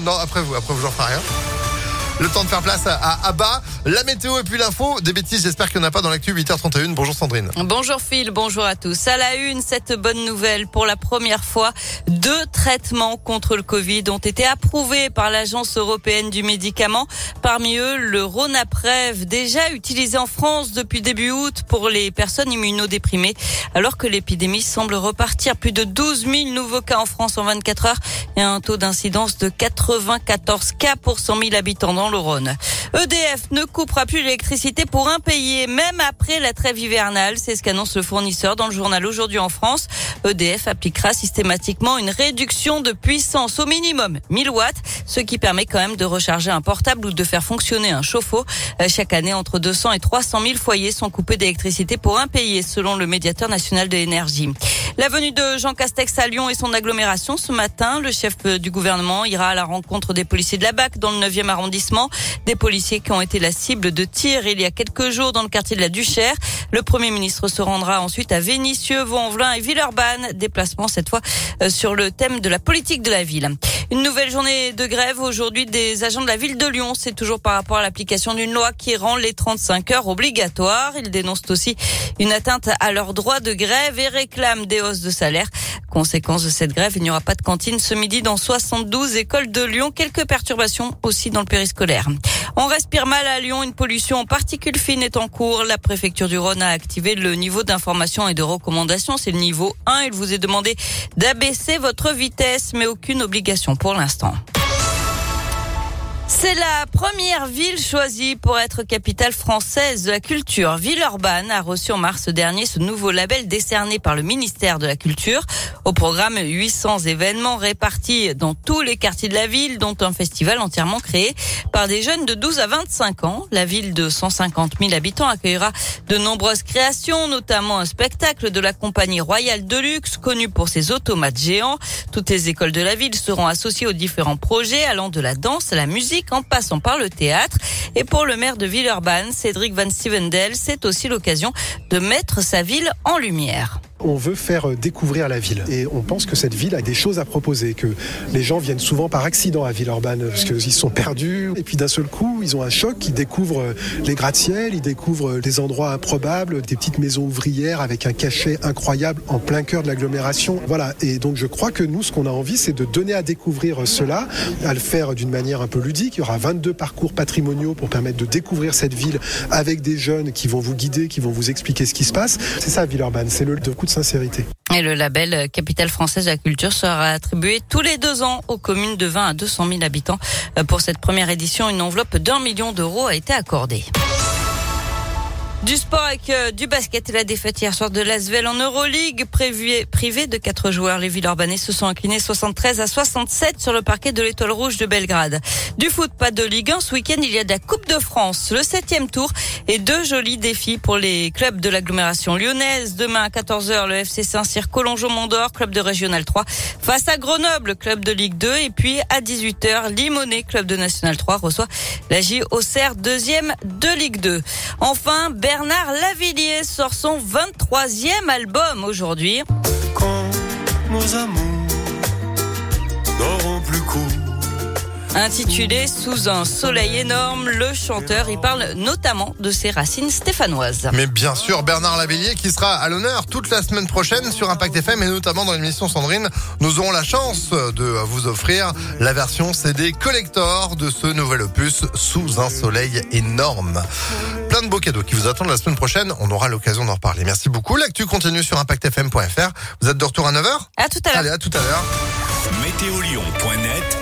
non, après vous, après vous, j'en ferai rien. Le temps de faire place à Abba, la météo et puis l'info. Des bêtises, j'espère qu'il n'y en a pas dans l'actu 8h31. Bonjour Sandrine. Bonjour Phil, bonjour à tous. À la une, cette bonne nouvelle. Pour la première fois, deux traitements contre le Covid ont été approuvés par l'Agence européenne du médicament. Parmi eux, le Ronaprev, déjà utilisé en France depuis début août pour les personnes immunodéprimées. Alors que l'épidémie semble repartir, plus de 12 000 nouveaux cas en France en 24 heures et un taux d'incidence de 94 cas pour 100 000 habitants EDF ne coupera plus l'électricité pour impayés, même après la trêve hivernale. C'est ce qu'annonce le fournisseur dans le journal Aujourd'hui en France. EDF appliquera systématiquement une réduction de puissance au minimum 1000 watts, ce qui permet quand même de recharger un portable ou de faire fonctionner un chauffe-eau. Euh, chaque année, entre 200 et 300 000 foyers sont coupés d'électricité pour impayés, selon le médiateur national de l'énergie. La venue de Jean Castex à Lyon et son agglomération ce matin. Le chef du gouvernement ira à la rencontre des policiers de la BAC dans le 9e arrondissement. Des policiers qui ont été la cible de tirs il y a quelques jours dans le quartier de la Duchère. Le Premier ministre se rendra ensuite à Vénissieux, Vaux-en-Velin et Villeurbanne. Déplacement cette fois euh, sur le thème de la politique de la ville. Une nouvelle journée de grève aujourd'hui des agents de la ville de Lyon. C'est toujours par rapport à l'application d'une loi qui rend les 35 heures obligatoires. Ils dénoncent aussi une atteinte à leur droit de grève et réclament des hausses de salaire. Conséquence de cette grève, il n'y aura pas de cantine ce midi dans 72 écoles de Lyon. Quelques perturbations aussi dans le périscolaire. On respire mal à Lyon. Une pollution en particules fines est en cours. La préfecture du Rhône a activé le niveau d'information et de recommandation. C'est le niveau 1. Il vous est demandé d'abaisser votre vitesse, mais aucune obligation pour l'instant. C'est la première ville choisie pour être capitale française de la culture. Villeurbanne a reçu en mars dernier ce nouveau label décerné par le ministère de la Culture. Au programme, 800 événements répartis dans tous les quartiers de la ville, dont un festival entièrement créé par des jeunes de 12 à 25 ans. La ville de 150 000 habitants accueillera de nombreuses créations, notamment un spectacle de la compagnie royale de luxe, connue pour ses automates géants. Toutes les écoles de la ville seront associées aux différents projets allant de la danse à la musique en passant par le théâtre. Et pour le maire de Villeurbanne, Cédric Van Stevendel, c'est aussi l'occasion de mettre sa ville en lumière. On veut faire euh, découvrir la ville et on pense que cette ville a des choses à proposer, que les gens viennent souvent par accident à Villeurbanne parce qu'ils sont perdus et puis d'un seul coup ils ont un choc, ils découvrent euh, les gratte-ciel, ils découvrent euh, des endroits improbables, des petites maisons ouvrières avec un cachet incroyable en plein cœur de l'agglomération. Voilà et donc je crois que nous ce qu'on a envie c'est de donner à découvrir cela, à le faire d'une manière un peu ludique. Il y aura 22 parcours patrimoniaux pour permettre de découvrir cette ville avec des jeunes qui vont vous guider, qui vont vous expliquer ce qui se passe. C'est ça Villeurbanne, c'est le coup Et le label Capitale française de la culture sera attribué tous les deux ans aux communes de 20 à 200 000 habitants. Pour cette première édition, une enveloppe d'un million d'euros a été accordée. Du sport avec euh, du basket et la défaite hier soir de Lasvel en Euroleague. Prévu, privé de quatre joueurs, les Villeurbanais se sont inclinés 73 à 67 sur le parquet de l'Étoile Rouge de Belgrade. Du foot, pas de Ligue 1. Ce week-end, il y a de la Coupe de France, le septième tour et deux jolis défis pour les clubs de l'agglomération lyonnaise. Demain à 14h, le FC Saint-Cyr Collongeau-Mondor, club de Régional 3, face à Grenoble, club de Ligue 2. Et puis à 18h, Limonest, club de National 3, reçoit la J Auxerre, deuxième de Ligue 2. Enfin, Bernard Lavillier sort son 23e album aujourd'hui. Intitulé Sous un soleil énorme, le chanteur y parle notamment de ses racines stéphanoises. Mais bien sûr, Bernard Lavillier qui sera à l'honneur toute la semaine prochaine sur Impact FM et notamment dans l'émission Sandrine. Nous aurons la chance de vous offrir la version CD collector de ce nouvel opus Sous un soleil énorme. Plein de beaux cadeaux qui vous attendent la semaine prochaine. On aura l'occasion d'en reparler. Merci beaucoup. L'actu continue sur impactfm.fr. Vous êtes de retour à 9h À tout à l'heure. Allez, à tout à l'heure. Météolion.net